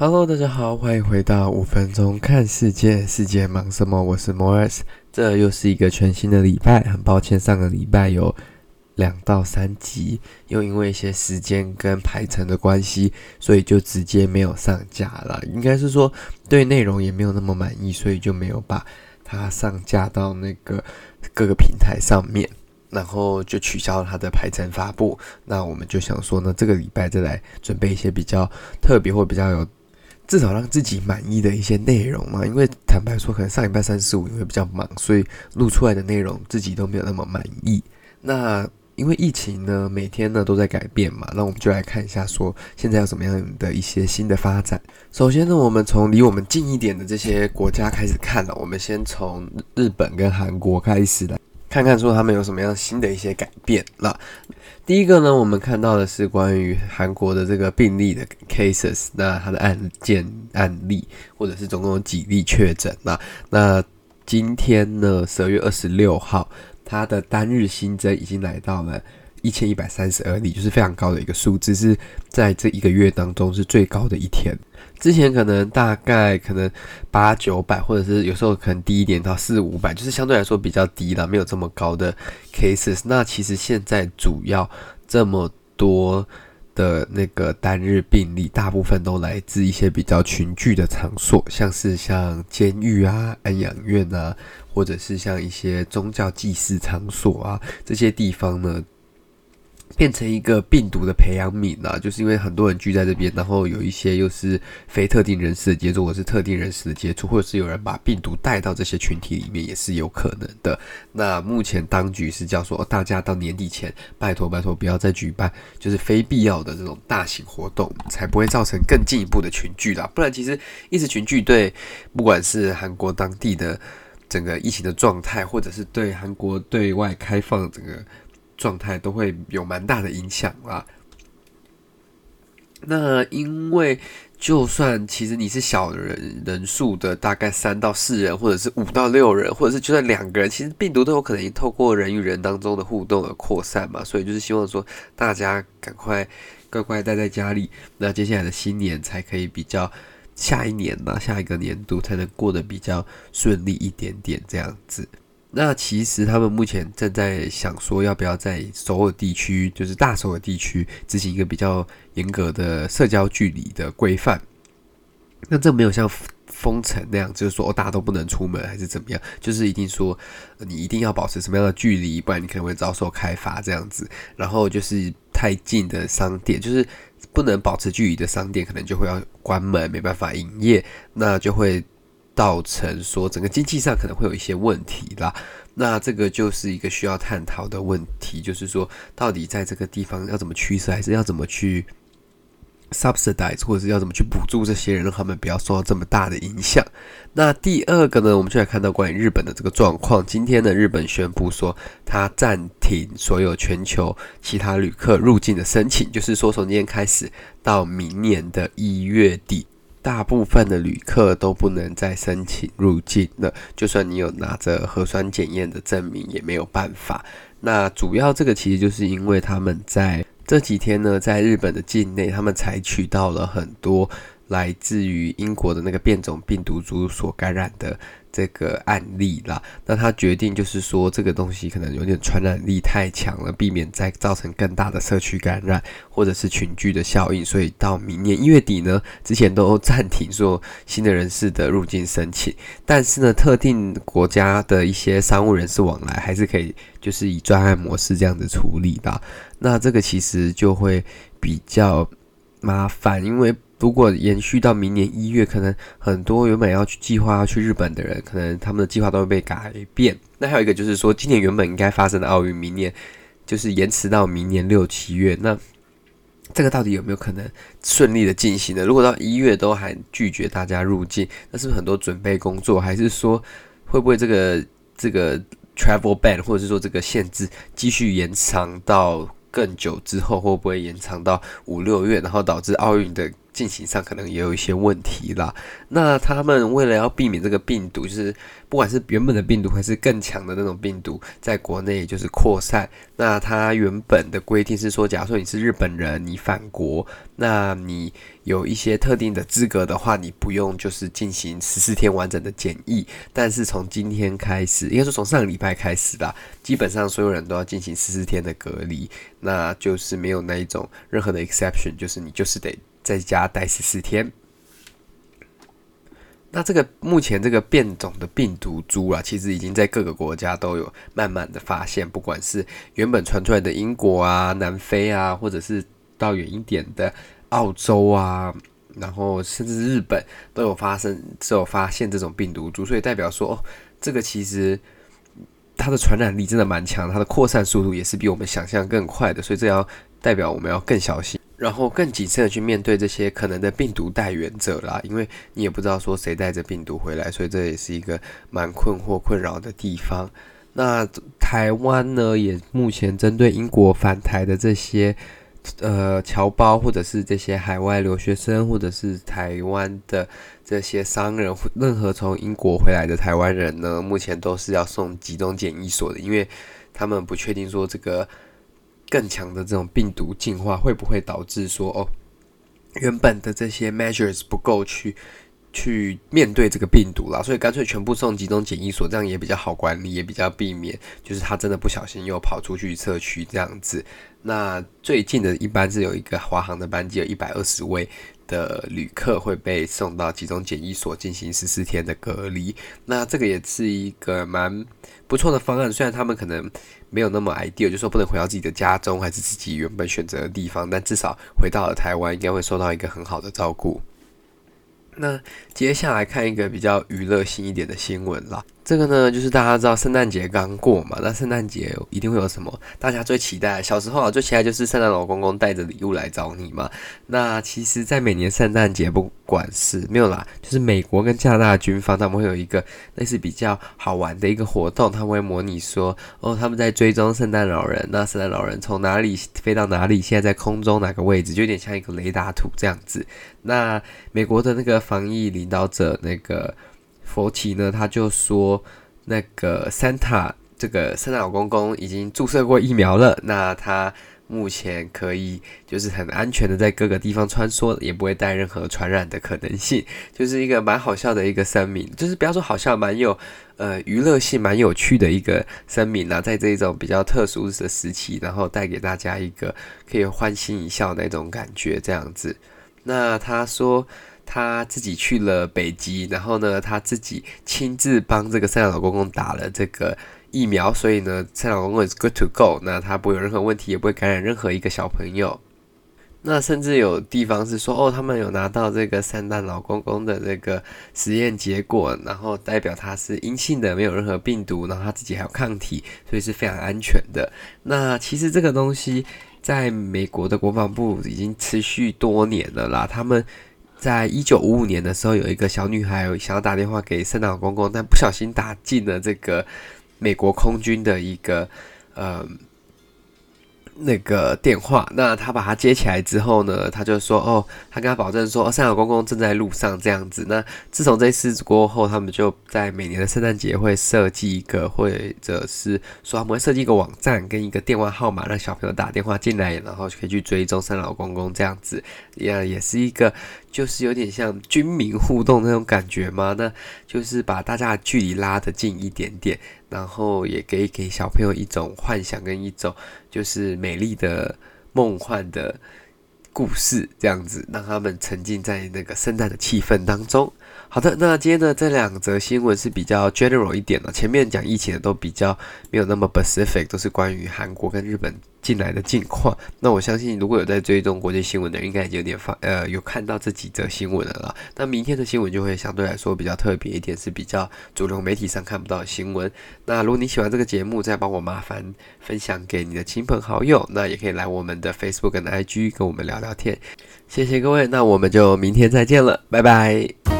Hello，大家好，欢迎回到五分钟看世界，世界忙什么？我是 Morris，这又是一个全新的礼拜。很抱歉，上个礼拜有两到三集，又因为一些时间跟排程的关系，所以就直接没有上架了。应该是说对内容也没有那么满意，所以就没有把它上架到那个各个平台上面，然后就取消了它的排程发布。那我们就想说呢，这个礼拜再来准备一些比较特别或比较有。至少让自己满意的一些内容嘛，因为坦白说，可能上礼拜三四五因为比较忙，所以录出来的内容自己都没有那么满意。那因为疫情呢，每天呢都在改变嘛，那我们就来看一下，说现在有什么样的一些新的发展。首先呢，我们从离我们近一点的这些国家开始看了，我们先从日本跟韩国开始来。看看说他们有什么样新的一些改变。了第一个呢，我们看到的是关于韩国的这个病例的 cases，那它的案件案例，或者是总共有几例确诊。了那今天呢，十二月二十六号，它的单日新增已经来到了一千一百三十二例，就是非常高的一个数字，是在这一个月当中是最高的一天。之前可能大概可能八九百，或者是有时候可能低一点到四五百，就是相对来说比较低了，没有这么高的 cases。那其实现在主要这么多的那个单日病例，大部分都来自一些比较群聚的场所，像是像监狱啊、安养院啊，或者是像一些宗教祭祀场所啊，这些地方呢。变成一个病毒的培养皿啊，就是因为很多人聚在这边，然后有一些又是非特定人士的接触，或是特定人士的接触，或者是有人把病毒带到这些群体里面，也是有可能的。那目前当局是叫说，大家到年底前，拜托拜托不要再举办就是非必要的这种大型活动，才不会造成更进一步的群聚啦。不然，其实一直群聚对不管是韩国当地的整个疫情的状态，或者是对韩国对外开放整个。状态都会有蛮大的影响啦。那因为就算其实你是小人人数的，大概三到四人，或者是五到六人，或者是就算两个人，其实病毒都有可能透过人与人当中的互动而扩散嘛。所以就是希望说大家赶快乖乖待在家里，那接下来的新年才可以比较下一年嘛，下一个年度才能过得比较顺利一点点这样子。那其实他们目前正在想说，要不要在首尔地区，就是大首尔地区执行一个比较严格的社交距离的规范。那这没有像封城那样，就是说大家都不能出门，还是怎么样？就是一定说你一定要保持什么样的距离，不然你可能会遭受开罚这样子。然后就是太近的商店，就是不能保持距离的商店，可能就会要关门，没办法营业，那就会。造成说整个经济上可能会有一些问题啦，那这个就是一个需要探讨的问题，就是说到底在这个地方要怎么驱使，还是要怎么去 subsidize，或者是要怎么去补助这些人，让他们不要受到这么大的影响。那第二个呢，我们就来看到关于日本的这个状况。今天呢，日本宣布说，他暂停所有全球其他旅客入境的申请，就是说从今天开始到明年的一月底。大部分的旅客都不能再申请入境了，就算你有拿着核酸检验的证明也没有办法。那主要这个其实就是因为他们在这几天呢，在日本的境内，他们采取到了很多来自于英国的那个变种病毒株所感染的。这个案例啦，那他决定就是说，这个东西可能有点传染力太强了，避免再造成更大的社区感染或者是群聚的效应，所以到明年一月底呢，之前都暂停说新的人士的入境申请，但是呢，特定国家的一些商务人士往来还是可以，就是以专案模式这样子处理的。那这个其实就会比较麻烦，因为。如果延续到明年一月，可能很多原本要去计划要去日本的人，可能他们的计划都会被改变。那还有一个就是说，今年原本应该发生的奥运，明年就是延迟到明年六七月。那这个到底有没有可能顺利的进行呢？如果到一月都还拒绝大家入境，那是不是很多准备工作？还是说会不会这个这个 travel ban 或者是说这个限制继续延长到更久之后？会不会延长到五六月，然后导致奥运的？进行上可能也有一些问题啦。那他们为了要避免这个病毒，就是不管是原本的病毒还是更强的那种病毒，在国内就是扩散。那他原本的规定是说，假如说你是日本人，你返国，那你有一些特定的资格的话，你不用就是进行十四天完整的检疫。但是从今天开始，应该说从上个礼拜开始啦，基本上所有人都要进行十四天的隔离，那就是没有那一种任何的 exception，就是你就是得在家待十四天。那这个目前这个变种的病毒株啊，其实已经在各个国家都有慢慢的发现，不管是原本传出来的英国啊、南非啊，或者是到远一点的澳洲啊，然后甚至日本都有发生，都有发现这种病毒株，所以代表说，哦，这个其实它的传染力真的蛮强，它的扩散速度也是比我们想象更快的，所以这要代表我们要更小心。然后更谨慎的去面对这些可能的病毒带源者啦，因为你也不知道说谁带着病毒回来，所以这也是一个蛮困惑、困扰的地方。那台湾呢，也目前针对英国返台的这些呃侨胞，或者是这些海外留学生，或者是台湾的这些商人，任何从英国回来的台湾人呢，目前都是要送集中检疫所的，因为他们不确定说这个。更强的这种病毒进化会不会导致说哦，原本的这些 measures 不够去去面对这个病毒啦，所以干脆全部送集中检疫所，这样也比较好管理，也比较避免就是他真的不小心又跑出去社区这样子。那最近的一般是有一个华航的班机，有一百二十位的旅客会被送到集中检疫所进行十四天的隔离。那这个也是一个蛮不错的方案，虽然他们可能。没有那么 ideal，就说不能回到自己的家中，还是自己原本选择的地方，但至少回到了台湾，应该会受到一个很好的照顾。那接下来看一个比较娱乐性一点的新闻啦。这个呢，就是大家知道圣诞节刚过嘛，那圣诞节一定会有什么？大家最期待，小时候啊最期待就是圣诞老公公带着礼物来找你嘛。那其实，在每年圣诞节，不管事没有啦，就是美国跟加拿大军方，他们会有一个类似比较好玩的一个活动，他们会模拟说，哦，他们在追踪圣诞老人，那圣诞老人从哪里飞到哪里，现在在空中哪个位置，就有点像一个雷达图这样子。那美国的那个防疫领导者那个。佛奇呢，他就说，那个 Santa 这个圣诞老公公已经注射过疫苗了，那他目前可以就是很安全的在各个地方穿梭，也不会带任何传染的可能性，就是一个蛮好笑的一个声明，就是不要说好笑，蛮有呃娱乐性，蛮有趣的一个声明啊，在这种比较特殊的时期，然后带给大家一个可以欢心一笑那种感觉，这样子。那他说。他自己去了北极，然后呢，他自己亲自帮这个圣诞老公公打了这个疫苗，所以呢，圣诞老公公 is good to go，那他不会有任何问题，也不会感染任何一个小朋友。那甚至有地方是说，哦，他们有拿到这个圣诞老公公的这个实验结果，然后代表他是阴性的，没有任何病毒，然后他自己还有抗体，所以是非常安全的。那其实这个东西在美国的国防部已经持续多年了啦，他们。在一九五五年的时候，有一个小女孩想要打电话给圣诞老公公，但不小心打进了这个美国空军的一个呃。那个电话，那他把他接起来之后呢，他就说：“哦，他跟他保证说，哦，三老公公正在路上这样子。”那自从这次过后，他们就在每年的圣诞节会设计一个，或者是说他们会设计一个网站跟一个电话号码，让小朋友打电话进来，然后就可以去追踪三老公公这样子，也也是一个。就是有点像军民互动那种感觉吗，那就是把大家的距离拉得近一点点，然后也可以给小朋友一种幻想跟一种就是美丽的梦幻的故事，这样子让他们沉浸在那个圣诞的气氛当中。好的，那今天的这两则新闻是比较 general 一点的，前面讲疫情的都比较没有那么 specific，都是关于韩国跟日本进来的近况。那我相信如果有在追踪国际新闻的人，应该已经有点发呃有看到这几则新闻了。那明天的新闻就会相对来说比较特别一点，是比较主流媒体上看不到的新闻。那如果你喜欢这个节目，再帮我麻烦分享给你的亲朋好友，那也可以来我们的 Facebook 跟 IG 跟我们聊聊天。谢谢各位，那我们就明天再见了，拜拜。